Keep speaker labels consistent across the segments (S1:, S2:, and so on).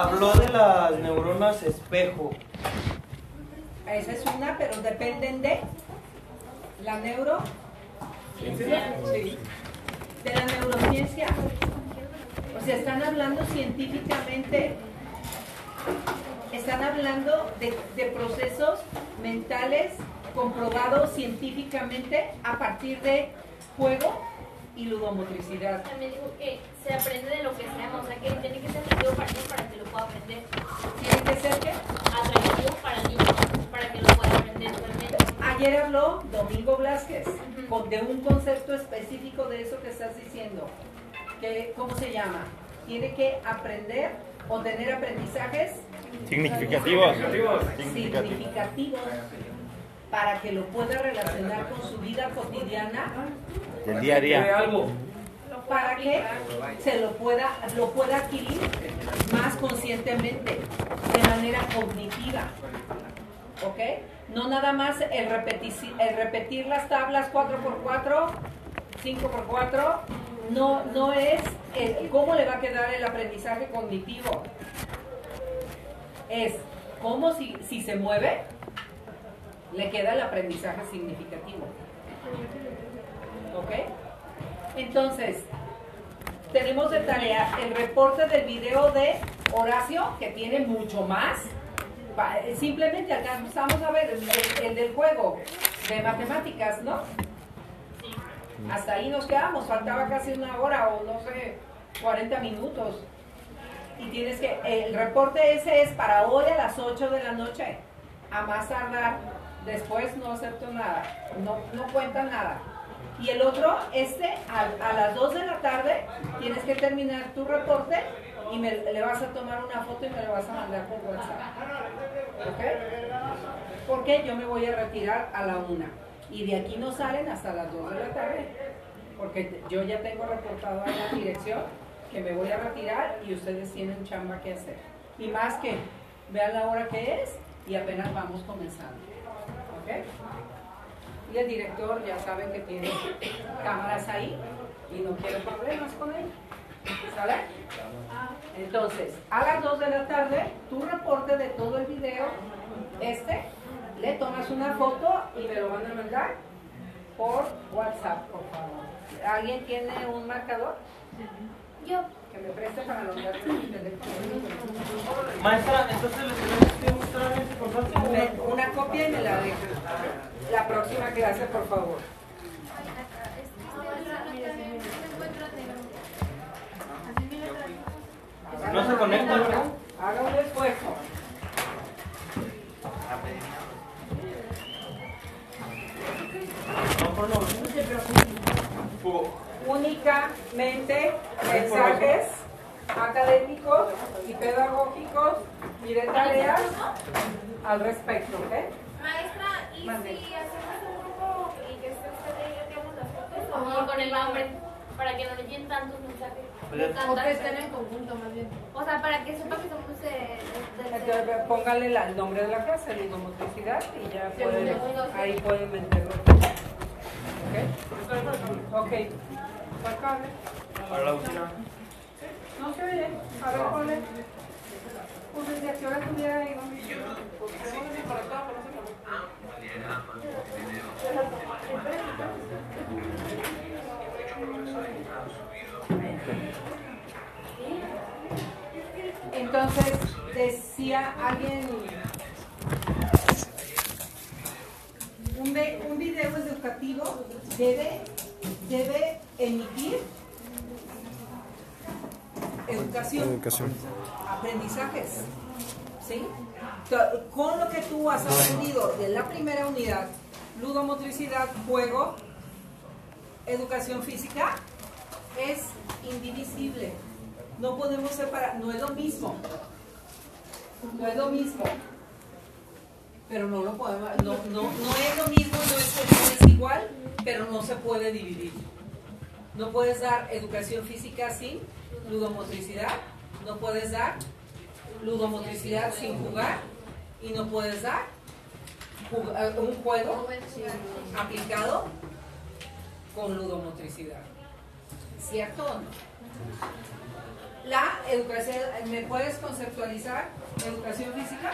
S1: habló de las neuronas espejo.
S2: Esa es una, pero dependen de la neuro. Sí. De la neurociencia. O sea, están hablando científicamente, están hablando de, de procesos mentales comprobados científicamente a partir de juego y ludomotricidad.
S3: También dijo que se aprende de lo que sea, o sea que tiene que ser atractivo para niños para que lo pueda aprender.
S2: Tiene que ser que
S3: Atractivo para niños para que lo pueda aprender realmente.
S2: ayer habló Domingo Blasquez
S3: Ujú.
S2: con- de un concepto específico de eso que estás diciendo. Que, ¿Cómo se llama? Tiene que aprender o tener aprendizajes
S4: Significativos.
S2: significativos para que lo pueda relacionar con su vida cotidiana
S4: Del día a día.
S1: algo.
S2: para que se lo pueda lo pueda adquirir más conscientemente de manera cognitiva ¿ok? no nada más el, repetici- el repetir las tablas 4x4 5x4 no, no es el- cómo le va a quedar el aprendizaje cognitivo es cómo si, si se mueve le queda el aprendizaje significativo ¿ok? entonces tenemos de tarea el reporte del video de Horacio, que tiene mucho más. Eh, Simplemente alcanzamos a ver el del juego de matemáticas, ¿no? Hasta ahí nos quedamos, faltaba casi una hora o no sé, 40 minutos. Y tienes que, el reporte ese es para hoy a las 8 de la noche, a más tardar. Después no acepto nada, no, no cuenta nada. Y el otro, este, a, las 2 de la tarde, tienes que terminar tu reporte y me, le vas a tomar una foto y me lo vas a mandar por WhatsApp. ¿Ok? Porque yo me voy a retirar a la 1. Y de aquí no salen hasta las 2 de la tarde. Porque yo ya tengo reportado a la dirección que me voy a retirar y ustedes tienen chamba que hacer. Y más que vean la hora que es y apenas vamos comenzando. Y el director ya sabe que tiene cámaras ahí y no quiere problemas con él. ¿Sale? Entonces, a las 2 de la tarde, tu reporte de todo el video, este, le tomas una foto y me lo van a mandar por WhatsApp, por favor. ¿Alguien tiene un marcador?
S3: Yo.
S2: Que me preste para anotar mi teléfono.
S1: Maestra, entonces le tenemos que mostrar ese contrato.
S2: Una copia y me la deja. La próxima clase, por favor.
S1: No se conecta, ¿verdad?
S2: Haga un esfuerzo.
S1: No, por no.
S2: Únicamente mensajes académicos y pedagógicos y de tareas al respecto, ¿ok?
S3: Maestra, ¿y
S2: Mande.
S3: si hacemos un grupo y que esté usted ahí y hagamos las fotos? O con el nombre, para que no le lleguen tantos mensajes.
S5: O que estén en conjunto, más bien.
S3: O sea, para que sepa que somos de, de- de-
S2: Entonces, póngale la- el nombre de la clase, ludomotricidad, y ya
S5: Sí,
S2: pueden, ahí pueden meterlo. ¿Ok? Ok. ¿Cuál cable?
S1: Para la.
S2: No se oye. A ver, ponle. Pues desde a qué hora estuviera ahí. Entonces, decía alguien, un, ve- un video educativo debe, debe emitir educación,
S4: Educación.
S2: aprendizajes, ¿sí? Con lo que tú has aprendido de la primera unidad, ludomotricidad, juego, educación física, es indivisible. No podemos separar, no es lo mismo. No es lo mismo. Pero no lo podemos, no, no, no es lo mismo, no es, no es pero no se puede dividir. No puedes dar educación física sin ludomotricidad, no puedes dar ludomotricidad sin jugar y no puedes dar eh, un juego aplicado con ludomotricidad. ¿Cierto o no? La, educación, ¿me puedes conceptualizar educación física?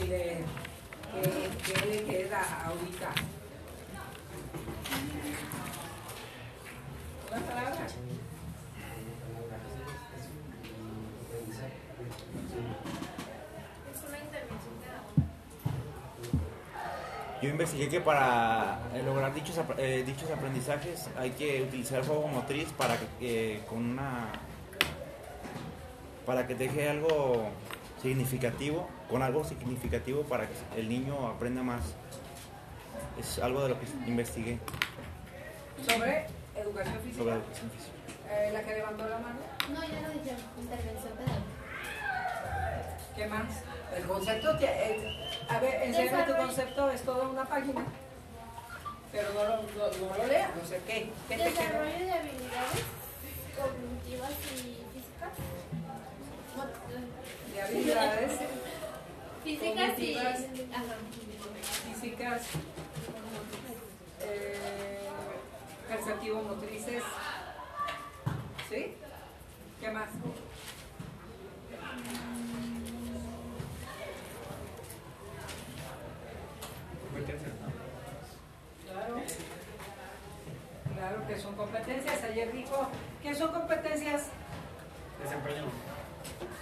S2: Le- ¿Qué, qué le queda ahorita? Una palabra.
S3: Es una intervención pedagógica.
S4: Yo investigué que para eh, lograr dichos, eh, dichos aprendizajes hay que utilizar el juego motriz para que eh, con una para que deje algo significativo, con algo significativo para que el niño aprenda más. Es algo de lo que investigué
S2: Sobre educación física.
S4: sobre educación física.
S2: Eh, la que levantó la mano.
S3: No, ya lo dije, intervención pedagógica.
S2: ¿Qué más? El concepto que. eh, a ver, enséñame tu concepto, es toda una página. Pero no lo, no, no lo lea, no sé qué. ¿Qué te?
S3: Desarrollo de habilidades cognitivas y físicas. Físicas y. Ajá.
S2: físicas, eh, perceptivo-motrices. ¿Sí? ¿Qué más? Claro. Claro que son competencias. Ayer dijo, ¿qué son competencias?
S1: Desempeño.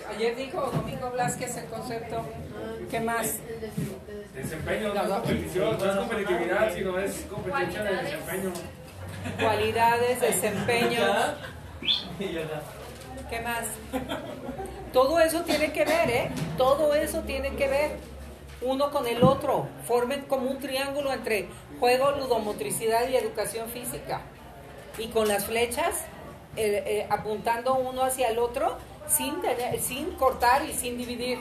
S2: Ayer dijo Domingo Blasquez el concepto. ¿Qué más?
S6: Desempeño, no es competición, no es competitividad, sino es competencia de
S3: Cualidades.
S6: desempeño.
S2: Cualidades,
S1: está.
S2: ¿Qué más? Todo eso tiene que ver, ¿eh? Todo eso tiene que ver uno con el otro. Formen como un triángulo entre juego, ludomotricidad y educación física. Y con las flechas eh, eh, apuntando uno hacia el otro sin, tener- sin cortar y sin dividir.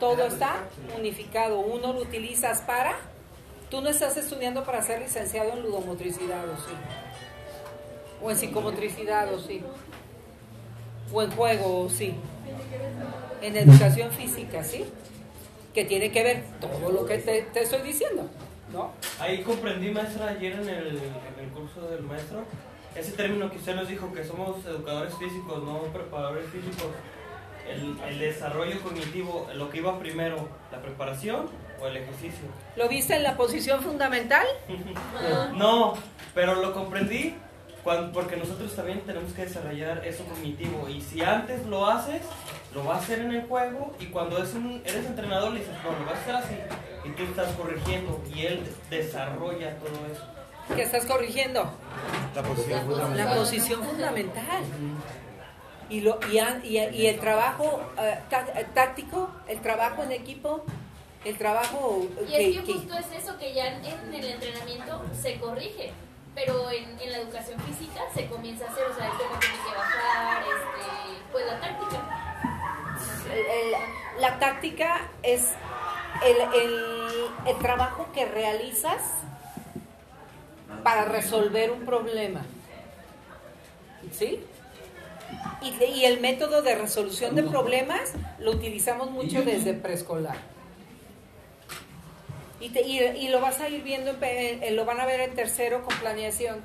S2: Todo está unificado. Uno lo utilizas para... Tú no estás estudiando para ser licenciado en ludomotricidad, ¿o sí? O en psicomotricidad, ¿o sí? o en juego, o sí. En educación física, ¿sí? Que tiene que ver todo lo que te, te estoy diciendo, ¿no?
S1: Ahí comprendí, maestra, ayer en el, en el curso del maestro, ese término que usted nos dijo, que somos educadores físicos, no preparadores físicos. El, el desarrollo cognitivo, lo que iba primero, la preparación o el ejercicio.
S2: ¿Lo viste en la posición fundamental?
S1: No, pero lo comprendí cuan- porque nosotros también tenemos que desarrollar eso cognitivo. Y si antes lo haces, lo vas a hacer en el juego. Y cuando es un- eres entrenador, le dices, no, lo vas a hacer así. Y tú estás corrigiendo. Y él desarrolla todo eso.
S2: ¿Qué estás corrigiendo?
S4: La posición
S2: La
S4: fundamental.
S2: posición fundamental. Y, lo, y, y- y el trabajo eh, eh, táctico, el trabajo en equipo, el trabajo
S3: Y
S2: que-
S3: es que
S2: que-
S3: justo es eso que ya en el entrenamiento se corrige, pero en, en la educación física se comienza a hacer, o sea, cómo tiene que bajar, este, pues la táctica.
S2: el- el- la táctica es el, el- el trabajo que realizas para resolver un problema. ¿Sí? Y, el método de resolución de problemas lo utilizamos mucho desde preescolar. Y, te- y- y lo vas a ir viendo, en lo van a ver en tercero con planeación.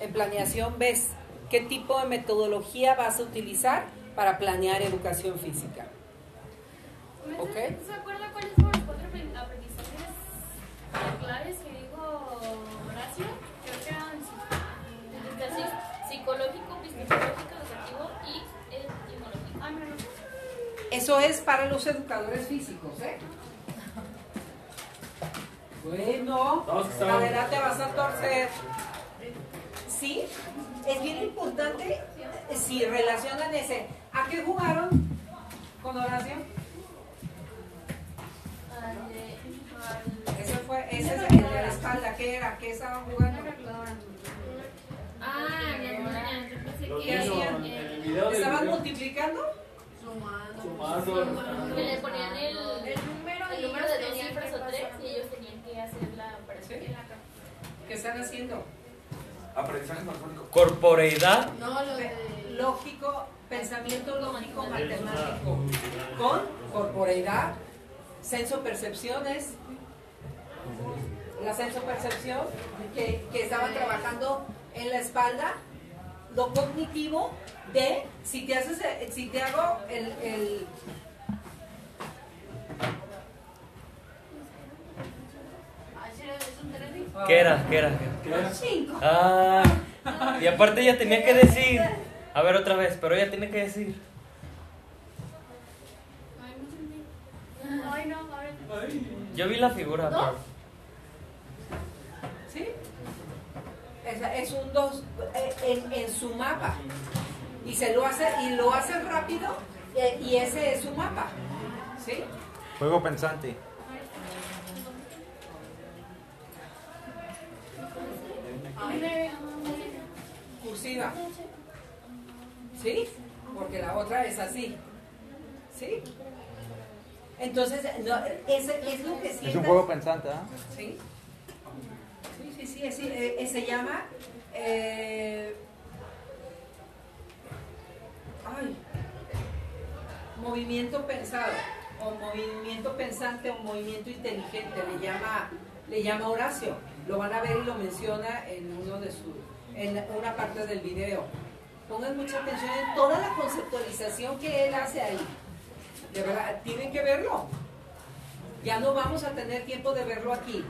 S2: En planeación ves qué tipo de metodología vas a utilizar para planear educación física. Ok.
S3: ¿Se acuerda cuáles fueron los cuatro apren- aprendizajes claves psicológico, epistemológico, educativo y etimológico. Ah, mira, no.
S2: Eso es para los educadores físicos, ¿eh? Bueno, cadera te vas a torcer. Sí, es bien importante eh, si relacionan ese. ¿A qué jugaron con Horacio?
S3: Al de- al-
S2: Ese fue, ese es el de la espalda. ¿Qué era? ¿Qué estaban jugando?
S3: Ah, ya, ya, yo pensé que
S2: ¿Qué
S6: niños
S2: hacían?
S6: en el video del
S2: ¿Estaban
S6: video,
S2: multiplicando?
S6: sumando,
S3: que le ponían el,
S5: El número
S3: el número de dos cifras o tres y ellos tenían que hacer la operación.
S2: ¿Qué están haciendo?
S6: aprendizaje matemático.
S1: Corporeidad.
S5: No, lo de.
S2: Lógico, pensamiento lógico matemático. Con corporeidad, senso percepciones. la sensopercepción, que, que estaban trabajando en la espalda, lo cognitivo de si te haces, si te hago el, el
S1: ¿Qué era? ¿Qué era?
S6: ¿Qué era?
S2: cinco.
S1: Ah, y aparte ella tenía que decir. A ver otra vez, pero ella tiene que decir.
S3: Ay, no entendí. Ay, no, a ver.
S1: Yo vi la figura.
S2: ¿Sí? Es, es un 2 en, en su mapa. Y se lo hace, y lo hace rápido, eh, y ese es su mapa. ¿Sí?
S4: Juego pensante.
S2: Cursiva. ¿Sí? Porque la otra es así. ¿Sí? Entonces, no, ese es lo que sientas.
S4: Es un juego pensante, ¿ah?
S2: Sí, sí, sí, sí, eh, eh, se llama... eh, movimiento pensado, o movimiento pensante, o movimiento inteligente, le llama, le llama Horacio. Lo van a ver y lo menciona en uno de sus, en una parte del video. Pongan mucha atención en toda la conceptualización que él hace ahí. De verdad, tienen que verlo. Ya no vamos a tener tiempo de verlo aquí.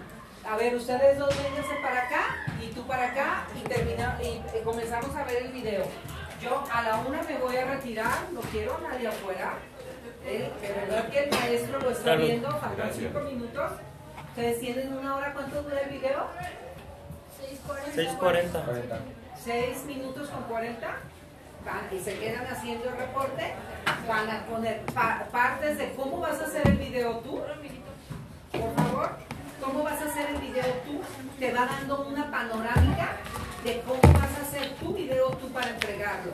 S2: A ver, ustedes dos vénganse para acá y tú para acá y, termina, y, y comenzamos a ver el video. Yo a la una me voy a retirar, no quiero a nadie afuera. Eh, de verdad que el maestro lo está viendo, faltan cinco minutos. Ustedes tienen una hora, ¿cuánto dura el video?
S1: 6.40.
S2: 6 minutos con 40 van y se quedan haciendo el reporte, van a poner pa- partes de cómo vas a hacer el video tú, por favor, cómo vas a hacer el video tú, te va dando una panorámica de cómo vas a hacer tu video tú para entregarlo,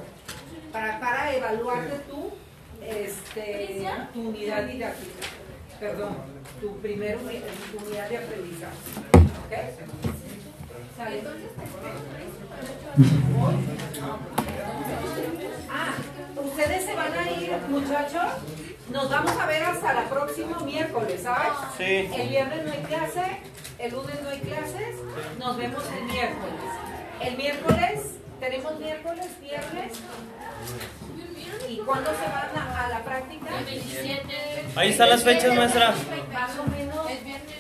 S2: para, para evaluarte tú este, tu unidad didáctica, perdón, tu primer uni- tu unidad de aprendizaje. ¿ok? ¿Sale? Ah, ustedes se van a ir, muchachos. Nos vamos a ver hasta la próxima miércoles, ¿sabes?
S1: Sí.
S2: El viernes no hay clase, el lunes no hay clases, nos vemos el miércoles. El miércoles, tenemos miércoles, viernes. ¿Y cuándo se van a, a la práctica?
S3: El 27.
S1: Ahí están las fechas, maestra.
S2: Más o menos.
S3: El viernes.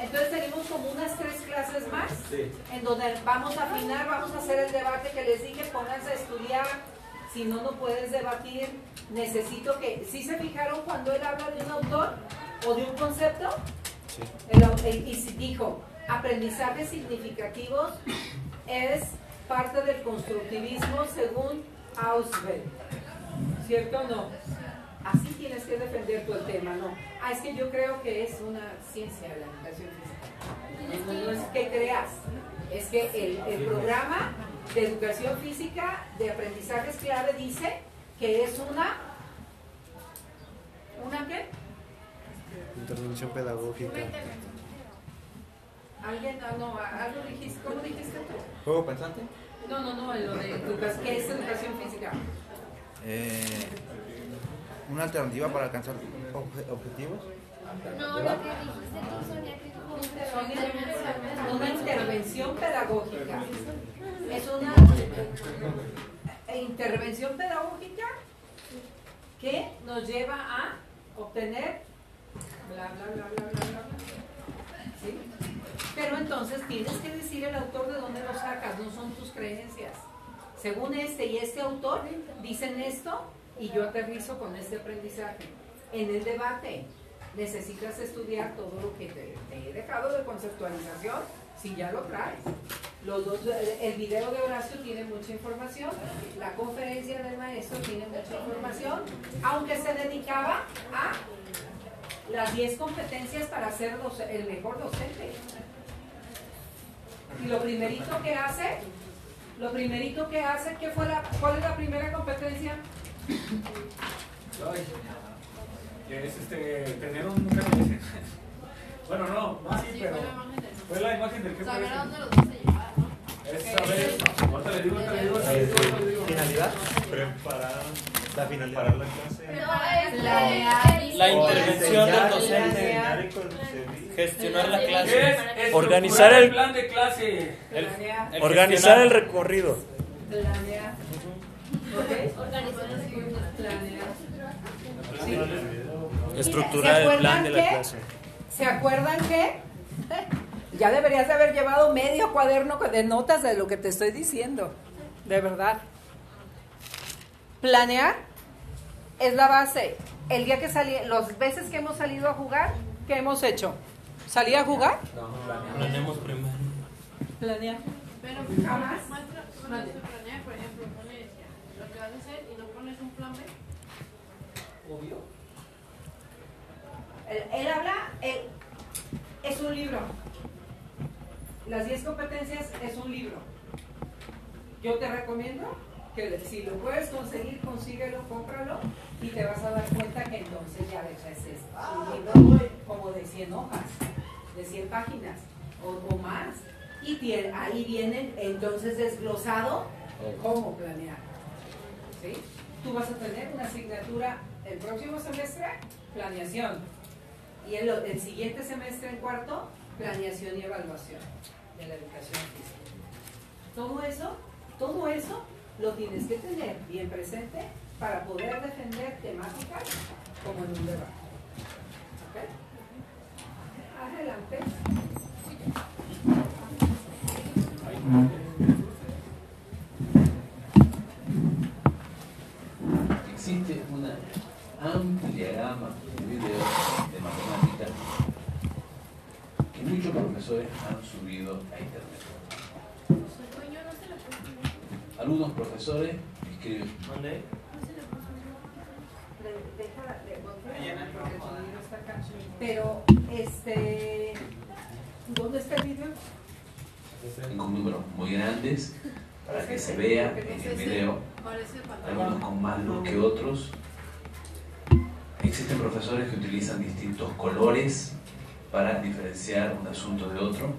S2: Entonces tenemos como unas tres clases más, en donde vamos a afinar, vamos a hacer el debate que les dije, pónganse a estudiar, si no, no puedes debatir, necesito que, ¿sí se fijaron cuando él habla de un autor o de un concepto? El au- el- y si dijo, aprendizajes significativos es parte del constructivismo según Auswell, ¿cierto o no? Así tienes que defender tu tema, ¿no? Ah, es que yo creo que es una ciencia de la educación física. No, no es que creas, es que el, el programa de educación física de aprendizajes clave dice que es una... ¿Una qué?
S7: Intervención pedagógica.
S2: ¿Alguien? Ah, no, algo dijiste, ¿cómo dijiste tú?
S4: ¿Juego pensante?
S2: No, no, no, lo de educación, ¿qué es educación física?
S4: Eh, una alternativa para alcanzar obje- objetivos.
S3: No, lo que dijiste tú, Sonia, que.
S2: Una intervención pedagógica. Es una eh, intervención pedagógica que nos lleva a obtener bla, bla, bla, bla, bla, bla. bla. ¿Sí? Pero entonces tienes que decir el autor de dónde lo sacas, no son tus creencias. Según este y este autor dicen esto y yo aterrizo con este aprendizaje. En el debate necesitas estudiar todo lo que te, he dejado de conceptualización si ya lo traes. Los dos, el video de Horacio tiene mucha información, la conferencia del maestro tiene mucha información, aunque se dedicaba a las 10 competencias para ser el mejor docente. Y lo primerito que hace, lo primerito que hace, ¿qué fue la, ¿cuál es la primera competencia?
S6: Es este, tener un KPS. Bueno, no, no así, pero fue la imagen del
S5: Saber a
S6: KPS.
S5: dónde los vas a llevar, ¿no?
S6: Es saber, ahorita le digo, ahorita le digo, ahorita le.
S4: ¿Finalidad?
S7: Preparar,
S4: La finalidad.
S7: preparar la clase.
S5: La-
S1: intervención del docente. Gestionar la
S6: ¿Qué
S1: clase.
S7: Organizar el-
S6: plan de clase.
S7: Organizar el recorrido.
S2: planear.
S7: Estructurar
S2: ¿Se
S7: el plan
S2: acuerdan
S7: de la
S2: que-
S7: clase.
S2: ¿Se acuerdan que? Ya deberías de haber llevado medio cuaderno de notas de lo que te estoy diciendo. De verdad. Planear es la base. El día que salí, las veces que hemos salido a jugar, ¿qué hemos hecho? ¿Salí a jugar?
S1: Planeamos primero.
S2: Planear.
S5: Pero
S2: Jamás.
S5: maestra, cuando se planea, por ejemplo, pones lo que vas a hacer y no pones un plan B.
S1: Obvio.
S2: Él, él habla, él- es un libro. Las 10 competencias es un libro. Yo te recomiendo que si lo puedes conseguir, consíguelo, cómpralo y te vas a dar cuenta que entonces ya dejas esto. Un libro como de 100 hojas, de 100 páginas o, o más. Y ahí vienen entonces desglosado cómo planear. ¿Sí? Tú vas a tener una asignatura el próximo semestre, planeación. Y el, siguiente semestre, en cuarto, planeación y evaluación de la educación física. Todo eso, todo eso lo tienes que tener bien presente para poder defender temáticas como en un debate. ¿Ok? Adelante.
S8: Existe una amplia gama de videos de matemáticas que muchos profesores han subido a internet. Algunos profesores escriben
S1: ¿Dónde?
S3: No se lo puedo
S2: Deja de porque el sonido está acá. Pero, este, ¿dónde está el video?
S8: con números muy grandes para que se vea en el video, algunos con más luz que otros. Existen profesores que utilizan distintos colores para diferenciar un asunto de otro.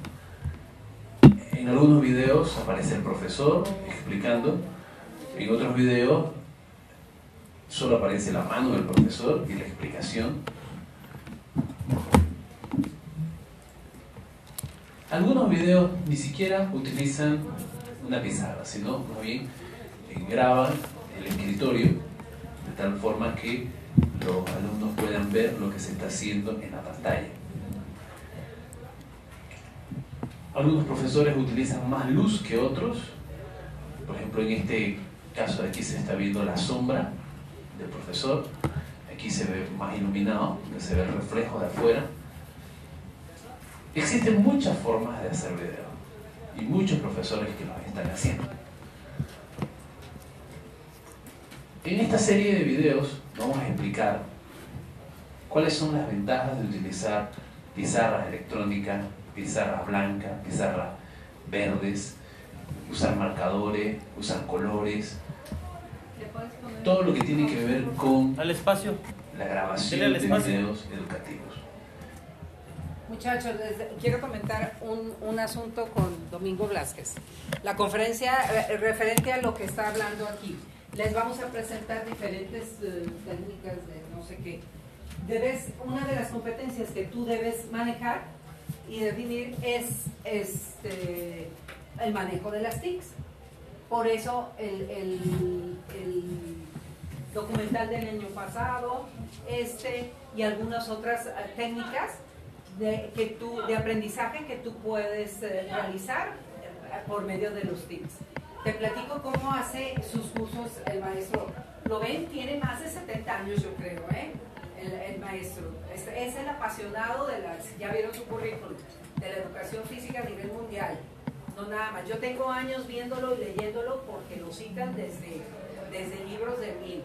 S8: En algunos videos aparece el profesor explicando, en otros videos solo aparece la mano del profesor y la explicación. Algunos videos ni siquiera utilizan una pizarra, sino más bien graban el escritorio de tal forma que los alumnos puedan ver lo que se está haciendo en la pantalla. Algunos profesores utilizan más luz que otros. Por ejemplo, en este caso aquí se está viendo la sombra del profesor. Aquí se ve más iluminado, se ve el reflejo de afuera. Existen muchas formas de hacer video y muchos profesores que los están haciendo. En esta serie de videos vamos a explicar cuáles son las ventajas de utilizar pizarras electrónicas, pizarras blancas, pizarras verdes, usar marcadores, usar colores, todo lo que tiene que ver con
S1: Al espacio.
S8: la grabación de
S1: al espacio.
S8: videos educativos.
S2: Muchachos, les- quiero comentar un, un asunto con Domingo Blázquez. La conferencia eh, referente a lo que está hablando aquí. Les vamos a presentar diferentes eh, técnicas de no sé qué. Debes, una de las competencias que tú debes manejar y definir es este, el manejo de las TICs. Por eso el, el- el documental del año pasado, este y algunas otras eh, técnicas de, que tú, de aprendizaje que tú puedes eh, realizar por medio de los tips. Te platico cómo hace sus cursos el maestro. Lo ven, tiene más de 70 años, yo creo, ¿eh? el, el maestro. Es, es el apasionado de las, ya vieron su currículum, de la educación física a nivel mundial. No nada más. Yo tengo años viéndolo y leyéndolo porque lo citan desde, desde libros de mil.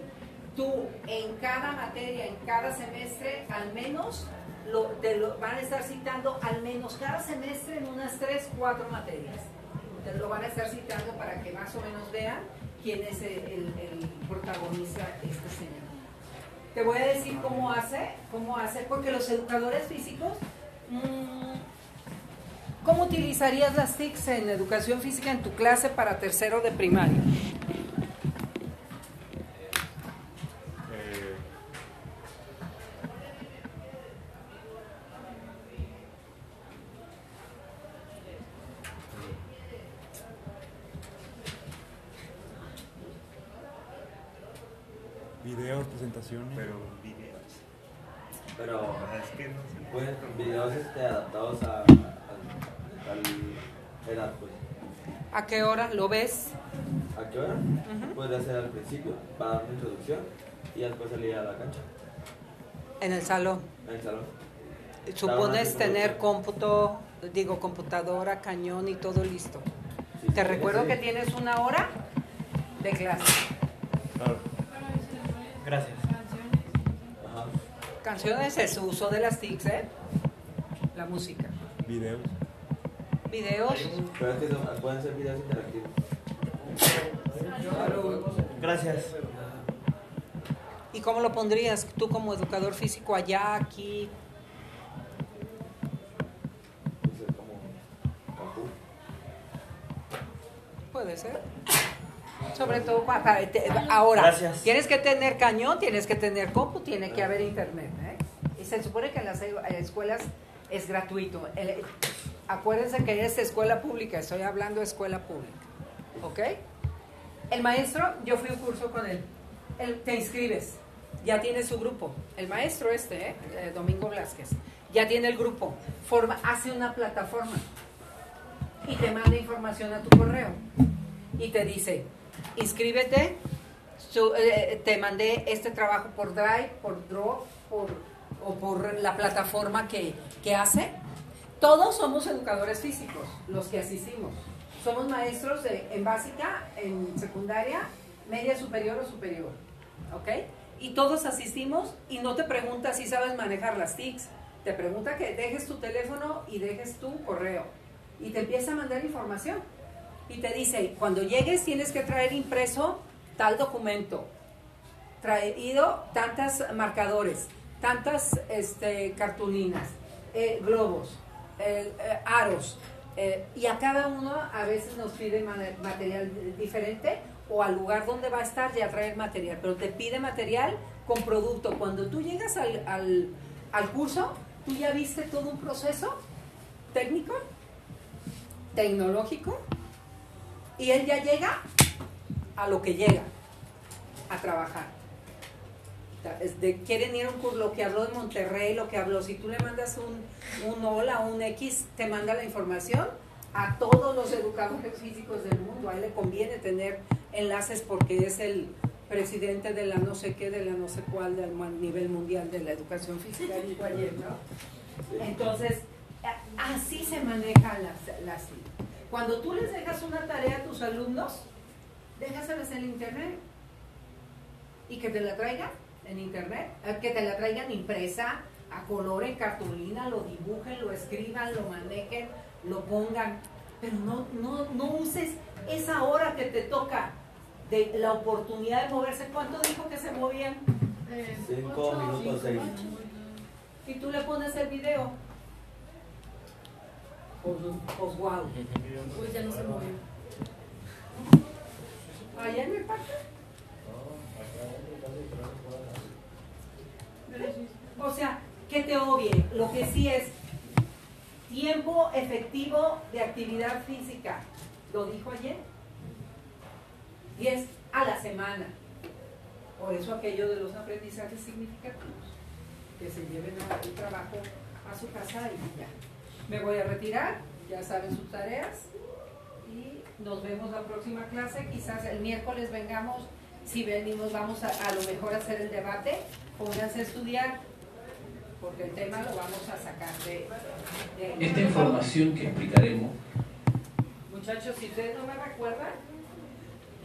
S2: Tú en cada materia, en cada semestre, al menos lo, te lo van a estar citando al menos cada semestre en unas 3, 4 materias. Lo van a estar citando para que más o menos vean quién es el, el- el protagonista, este señor. Te voy a decir cómo hace, cómo hace, porque los educadores físicos, mm, ¿cómo utilizarías las TICs en educación física en tu clase para tercero de primaria?
S7: Pero videos.
S9: Pero
S7: Es que no sé.
S9: pues videos este, adaptados a, a, a tal edad, pues.
S2: ¿A qué hora lo ves?
S9: ¿A qué hora?
S2: Ujú.
S9: Podría ser al principio, para dar una introducción y después salir a la cancha,
S2: En el salón.
S9: en el salón.
S2: Supones tener cómputo, digo, computadora, cañón y todo listo.
S9: Sí,
S2: Te
S9: sí,
S2: recuerdo
S9: sí.
S2: que tienes una hora de clase.
S4: Claro.
S1: Gracias.
S2: Canciones es uso de las TICs, ¿eh? La música.
S4: Videos.
S2: Videos.
S9: Pero es que son- pueden ser videos interactivos.
S1: Gracias.
S2: ¿Y cómo lo pondrías tú como educador físico allá, aquí?
S9: Puede ser como Cancún.
S2: Puede ser. Sobre todo pa- para, ahora,
S1: Gracias.
S2: tienes que tener cañón, tienes que tener compu, tiene que haber internet. ¿eh? Y se supone que en las e- escuelas es gratuito. El- acuérdense que es escuela pública, estoy hablando de escuela pública. ¿Ok? El maestro, yo fui a un curso con él. Él- te inscribes, ya tiene su grupo. El maestro este, ¿eh? Eh, Domingo Blasquez, ya tiene el grupo. Forma, hace una plataforma y te manda información a tu correo y te dice, inscríbete, su- eh, te mandé este trabajo por Drive, por Drop, por, o por la plataforma que, que hace. Todos somos educadores físicos, los que asistimos. Somos maestros en básica, en secundaria, media superior o superior. ¿Ok? Y todos asistimos y no te pregunta si sabes manejar las TICs. Te pregunta que dejes tu teléfono y dejes tu correo. Y te empieza a mandar información. Y te dice, cuando llegues tienes que traer impreso tal documento, traído tantas marcadores, tantas este, cartulinas, eh, globos, eh, eh, aros. y a cada uno a veces nos pide ma- material diferente o al lugar donde va a estar ya traer material, pero te pide material con producto. Cuando tú llegas al, al, al curso, tú ya viste todo un proceso técnico, tecnológico, y él ya llega a lo que llega, a trabajar. Quieren ir a un curso, lo que habló de Monterrey, lo que habló, si tú le mandas un, un hola, un X, te manda la información a todos los educadores físicos del mundo. A él le conviene tener enlaces porque es el presidente de la no sé qué, de la no sé cuál, del nivel mundial de la educación física, ayer, ¿no? Entonces, así se manejan las, las Cuando tú les dejas una tarea a tus alumnos, déjaselas en internet y que te la traigan en internet, eh, que te la traigan impresa, a color, en cartulina, lo dibujen, lo escriban, lo manejen, lo pongan, pero no, no, no uses esa hora que te toca de la oportunidad de moverse. ¿Cuánto dijo que se movían?
S5: Eh,
S9: Cinco
S5: ocho,
S9: minutos,
S5: cinco,
S9: seis.
S2: Y tú le pones el video. Pues, pues
S3: ya no se movió.
S2: Allá en el parque. O sea, que te obvie. Lo que sí es tiempo efectivo de actividad física. Lo dijo ayer. Y es a la semana. Por eso aquello de los aprendizajes significativos. Que se lleven el trabajo a su casa y ya. Me voy a retirar. Ya saben sus tareas. Y nos vemos la próxima clase. Quizás el miércoles vengamos. Si venimos, vamos a, a lo mejor a hacer el debate. Pónganse a estudiar. Porque el tema lo vamos a sacar de. de-
S8: Esta información que explicaremos
S2: Muchachos, si ustedes no me recuerdan,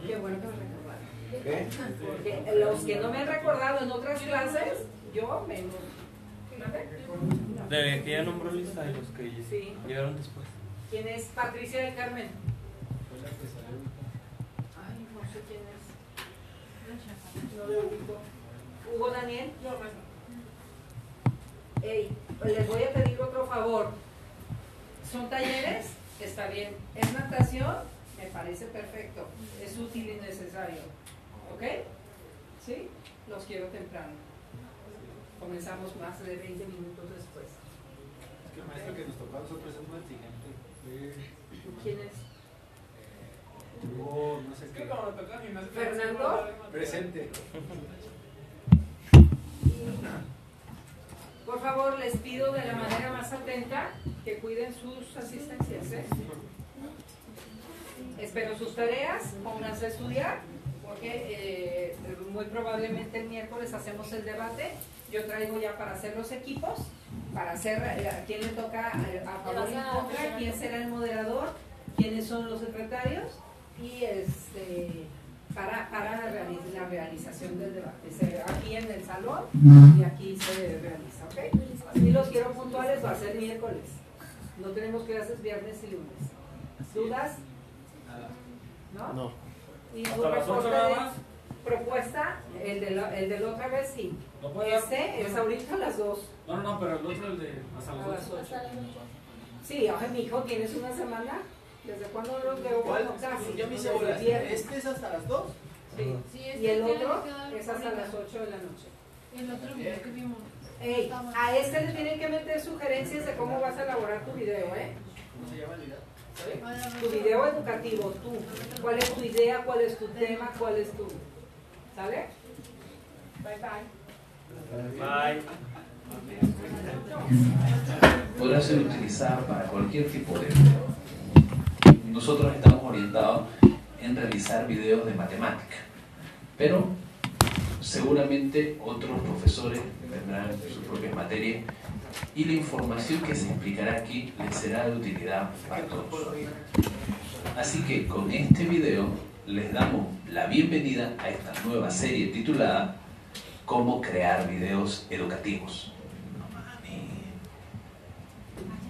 S2: qué bueno que me recordaron.
S9: ¿Qué?
S2: Porque los que no me han recordado en otras clases, yo menos.
S1: De que ya nombró lista de los que
S2: Sí.
S1: llegaron después.
S2: ¿Quién es Patricia del Carmen? Ay, no sé quién es. No lo ubico. ¿Hugo Daniel? Ey, les voy a pedir otro favor. ¿Son talleres? Está bien. ¿Es natación? Me parece perfecto. Es útil y necesario. ¿Ok? ¿Sí? Los quiero temprano comenzamos más de 20 minutos después.
S6: Es que el maestro que nos tocó a nosotros
S2: ¿Quién es?
S6: Oh, no sé es que
S2: Fernando.
S6: Presente.
S2: Por favor, les pido de la manera más atenta que cuiden sus asistencias. ¿eh? Espero sus tareas, pónganse a estudiar, porque eh, muy probablemente el miércoles hacemos el debate. Yo traigo ya para hacer los equipos, para hacer eh, a quién le toca eh, a favor y en contra, quién será el moderador, quiénes son los secretarios y este para, para la, reali- la realización del debate. Se- aquí en el salón y aquí se realiza, ¿ok? Si los quiero puntuales, va a ser miércoles. No tenemos clases viernes y lunes. ¿Dudas? ¿No?
S7: No.
S2: Y
S6: ¿Hasta
S2: tu reporte
S6: nada
S2: de
S6: más?
S2: Propuesta, el de, la, el de la otra vez sí.
S6: ¿No?
S2: Este es ahorita a las 2,
S6: No, no, no, pero el otro, el de hasta
S2: a
S6: las
S2: las
S6: 8.
S2: 8. Sí, oye, mi hijo, ¿tienes una semana? ¿Desde cuándo los veo?
S10: ¿Cuál?
S2: Bueno, casi.
S10: Yo me hice bolas. Este es hasta las 2.
S2: Sí.
S5: Sí, este
S2: Y el otro es hasta
S5: ahorita.
S2: las 8 de la noche.
S5: El otro video que vimos.
S2: Ey, a este le tienen que meter sugerencias de cómo vas a elaborar tu video, ¿eh?
S10: ¿Cómo se llama el video?
S2: Tu video educativo, tú. ¿Cuál es tu idea? ¿Cuál es tu tema? ¿Cuál es tu...? ¿Sale? Bye, bye.
S1: Bye.
S8: podrá ser utilizado para cualquier tipo de video. Nosotros estamos orientados en realizar videos de matemática, pero seguramente otros profesores tendrán sus propias materias y la información que se explicará aquí les será de utilidad para todos. Así que con este video les damos la bienvenida a esta nueva serie titulada Cómo crear videos educativos.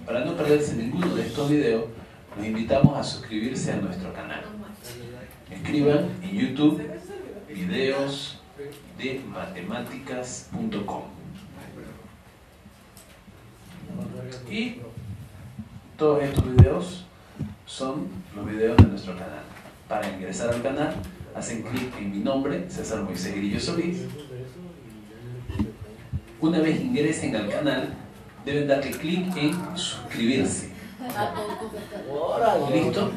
S8: Para no perderse ninguno de estos videos, los invitamos a suscribirse a nuestro canal. Escriban en YouTube videos de matemáticas.com y todos estos videos son los videos de nuestro canal. Para ingresar al canal, hacen clic en mi nombre, César Moisés Grillo Solís. Una vez ingresen al canal, deben darle clic en suscribirse. ¿Listo?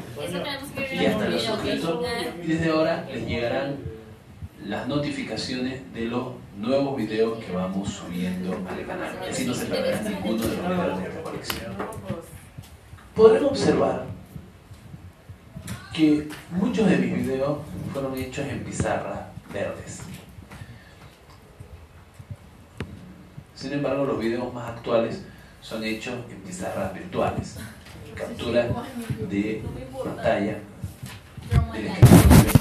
S8: Y ya
S3: un
S8: están los suscritos. Y desde ahora les llegarán las notificaciones de los nuevos videos que vamos subiendo al canal. Y así no se perderán ninguno de los videos de recolección. Podrán observar que muchos de mis videos fueron hechos en pizarras verdes. Sin embargo, los videos más actuales son hechos en pizarras virtuales. Captura de pantalla del escritorio.